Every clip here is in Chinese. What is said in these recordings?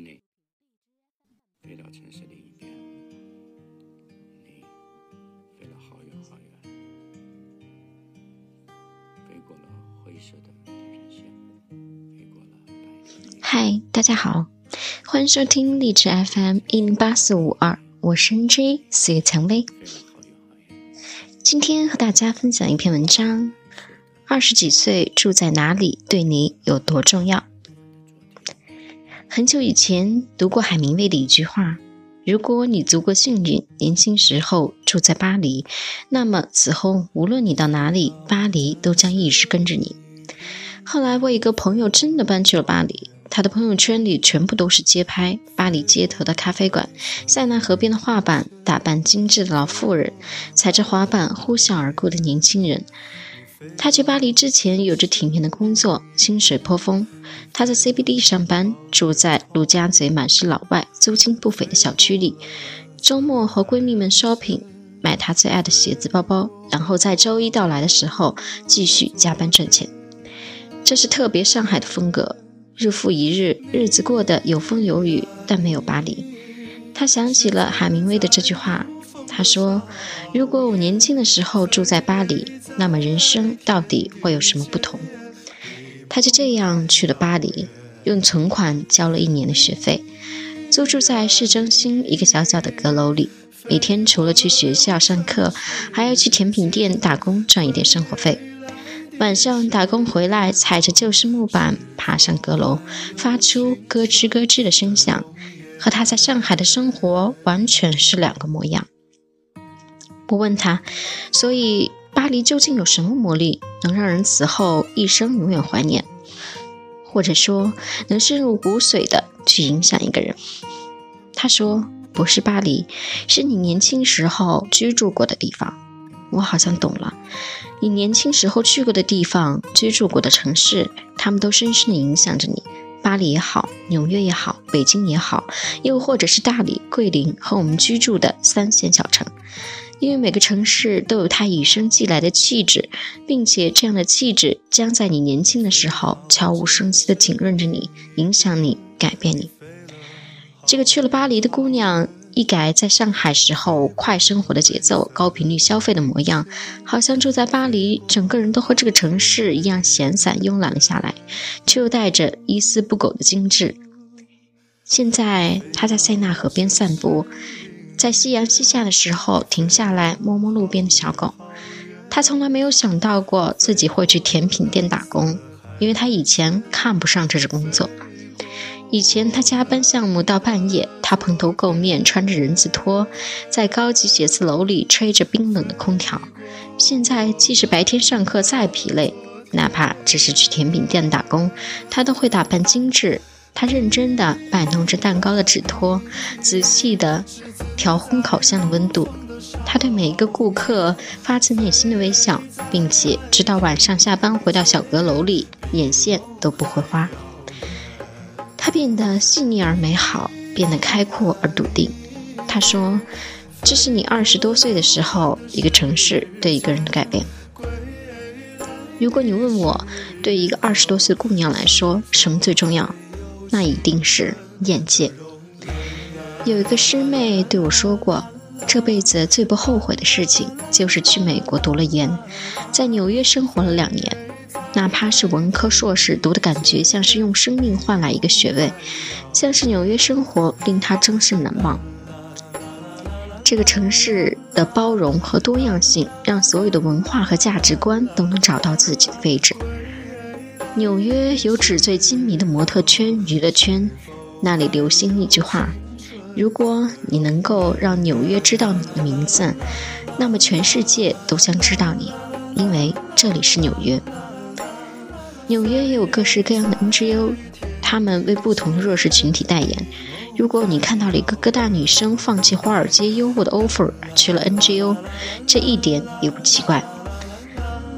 你飞到城市另一边，你飞了好远好远，飞过了灰色的地平线，飞过了白。嗨，大家好，欢迎收听荔枝 FM 一零八四五二，我是 NJ 四月蔷薇。今天和大家分享一篇文章：二十几岁住在哪里对你有多重要？很久以前读过海明威的一句话：“如果你足够幸运，年轻时候住在巴黎，那么此后无论你到哪里，巴黎都将一直跟着你。”后来我一个朋友真的搬去了巴黎，他的朋友圈里全部都是街拍，巴黎街头的咖啡馆，塞纳河边的画板，打扮精致的老妇人，踩着滑板呼啸而过的年轻人。他去巴黎之前有着体面的工作，薪水颇丰。他在 CBD 上班，住在陆家嘴满是老外、租金不菲的小区里。周末和闺蜜们 shopping，买她最爱的鞋子、包包，然后在周一到来的时候继续加班赚钱。这是特别上海的风格，日复一日，日子过得有风有雨，但没有巴黎。他想起了海明威的这句话。他说：“如果我年轻的时候住在巴黎，那么人生到底会有什么不同？”他就这样去了巴黎，用存款交了一年的学费，租住在市中心一个小小的阁楼里。每天除了去学校上课，还要去甜品店打工赚一点生活费。晚上打工回来，踩着旧式木板爬上阁楼，发出咯吱咯吱的声响，和他在上海的生活完全是两个模样。我问他，所以巴黎究竟有什么魔力，能让人此后一生永远怀念，或者说能深入骨髓的去影响一个人？他说，不是巴黎，是你年轻时候居住过的地方。我好像懂了，你年轻时候去过的地方，居住过的城市，他们都深深的影响着你。巴黎也好，纽约也好，北京也好，又或者是大理、桂林和我们居住的三线小城。因为每个城市都有它与生俱来的气质，并且这样的气质将在你年轻的时候悄无声息地浸润着你，影响你，改变你。这个去了巴黎的姑娘，一改在上海时候快生活的节奏、高频率消费的模样，好像住在巴黎，整个人都和这个城市一样闲散慵懒了下来，却又带着一丝不苟的精致。现在他在塞纳河边散步。在夕阳西下的时候，停下来摸摸路边的小狗。他从来没有想到过自己会去甜品店打工，因为他以前看不上这种工作。以前他加班项目到半夜，他蓬头垢面，穿着人字拖，在高级写字楼里吹着冰冷的空调。现在即使白天上课再疲累，哪怕只是去甜品店打工，他都会打扮精致。他认真地摆弄着蛋糕的纸托，仔细地调烘烤箱的温度。他对每一个顾客发自内心的微笑，并且直到晚上下班回到小阁楼里，眼线都不会花。他变得细腻而美好，变得开阔而笃定。他说：“这是你二十多岁的时候，一个城市对一个人的改变。”如果你问我，对一个二十多岁姑娘来说，什么最重要？那一定是眼界。有一个师妹对我说过，这辈子最不后悔的事情就是去美国读了研，在纽约生活了两年，哪怕是文科硕士，读的感觉像是用生命换来一个学位，像是纽约生活令他终身难忘。这个城市的包容和多样性，让所有的文化和价值观都能找到自己的位置。纽约有纸醉金迷的模特圈、娱乐圈，那里流行一句话：如果你能够让纽约知道你的名字，那么全世界都将知道你，因为这里是纽约。纽约也有各式各样的 NGO，他们为不同的弱势群体代言。如果你看到了一个哥大女生放弃华尔街优渥的 offer 去了 NGO，这一点也不奇怪。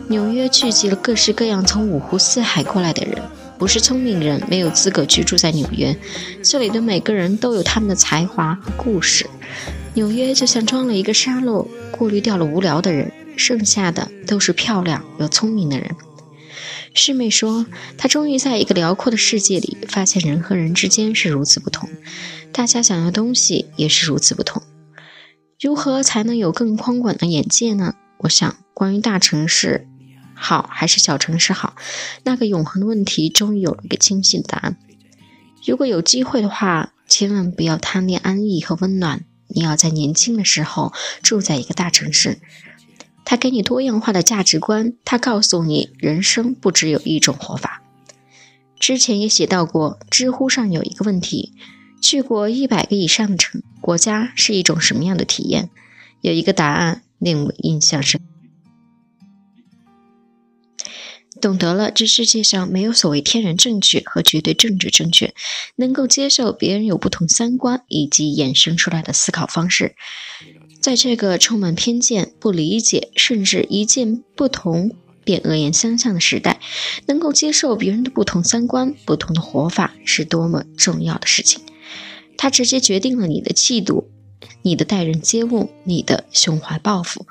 纽约聚集了各式各样从五湖四海过来的人，不是聪明人没有资格居住在纽约。这里的每个人都有他们的才华和故事。纽约就像装了一个沙漏，过滤掉了无聊的人，剩下的都是漂亮又聪明的人。师妹说，她终于在一个辽阔的世界里发现人和人之间是如此不同，大家想要东西也是如此不同。如何才能有更宽广的眼界呢？我想，关于大城市好还是小城市好，那个永恒的问题终于有了一个清晰的答案。如果有机会的话，千万不要贪恋安逸和温暖。你要在年轻的时候住在一个大城市，它给你多样化的价值观，它告诉你人生不只有一种活法。之前也写到过，知乎上有一个问题：去过一百个以上的城国家是一种什么样的体验？有一个答案令我印象深。懂得了，这世界上没有所谓天然正确和绝对政治正确，能够接受别人有不同三观以及衍生出来的思考方式，在这个充满偏见、不理解，甚至一见不同便恶言相向的时代，能够接受别人的不同三观、不同的活法，是多么重要的事情。它直接决定了你的气度、你的待人接物、你的胸怀抱负。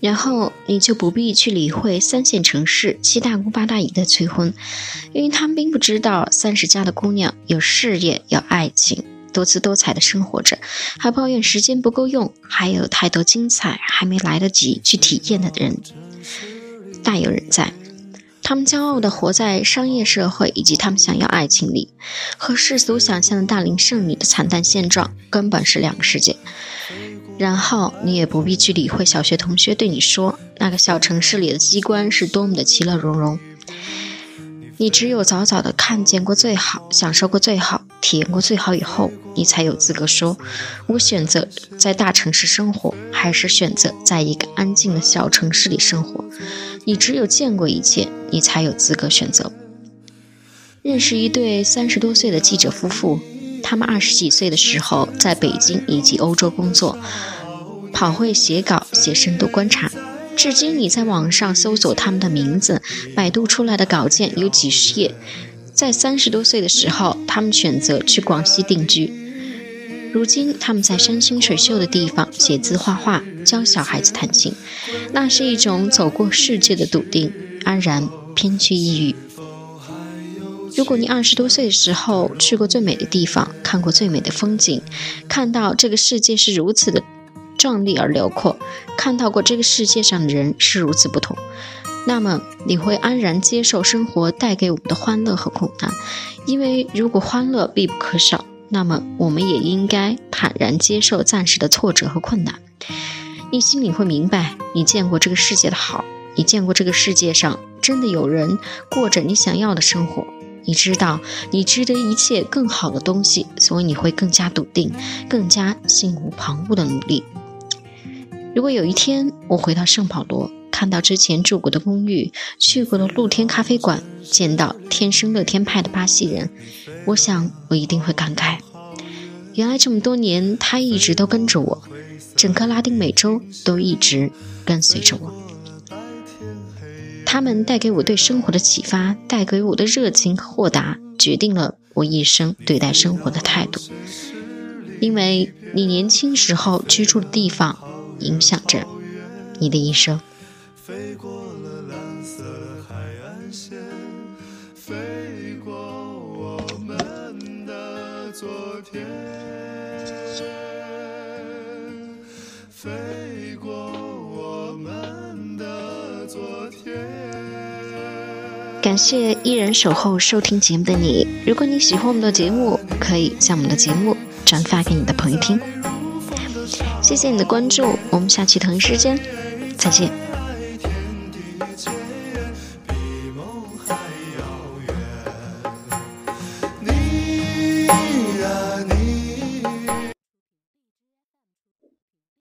然后你就不必去理会三线城市七大姑八大姨的催婚，因为他们并不知道三十加的姑娘有事业、有爱情，多姿多彩的生活着，还抱怨时间不够用，还有太多精彩还没来得及去体验的人大有人在。他们骄傲地活在商业社会以及他们想要爱情里，和世俗想象的大龄剩女的惨淡现状根本是两个世界。然后你也不必去理会小学同学对你说那个小城市里的机关是多么的其乐融融。你只有早早的看见过最好，享受过最好，体验过最好以后，你才有资格说，我选择在大城市生活，还是选择在一个安静的小城市里生活。你只有见过一切，你才有资格选择。认识一对三十多岁的记者夫妇。他们二十几岁的时候，在北京以及欧洲工作，跑会写稿、写深度观察。至今，你在网上搜索他们的名字，百度出来的稿件有几十页。在三十多岁的时候，他们选择去广西定居。如今，他们在山清水秀的地方写字画画，教小孩子弹琴。那是一种走过世界的笃定、安然，偏去抑郁。如果你二十多岁的时候去过最美的地方，看过最美的风景，看到这个世界是如此的壮丽而辽阔，看到过这个世界上的人是如此不同，那么你会安然接受生活带给我们的欢乐和苦难，因为如果欢乐必不可少，那么我们也应该坦然接受暂时的挫折和困难。你心里会明白，你见过这个世界的好，你见过这个世界上真的有人过着你想要的生活。你知道，你值得一切更好的东西，所以你会更加笃定，更加心无旁骛的努力。如果有一天我回到圣保罗，看到之前住过的公寓、去过的露天咖啡馆，见到天生乐天派的巴西人，我想我一定会感慨：原来这么多年，他一直都跟着我，整个拉丁美洲都一直跟随着我。他们带给我对生活的启发，带给我的热情和豁达，决定了我一生对待生活的态度。因为你年轻时候居住的地方，影响着你的一生。飞过了蓝色海岸线，飞过我们的昨天，飞过我们的昨天。感谢依然守候收听节目的你。如果你喜欢我们的节目，可以将我们的节目转发给你的朋友听。谢谢你的关注，我们下期同一时间再见。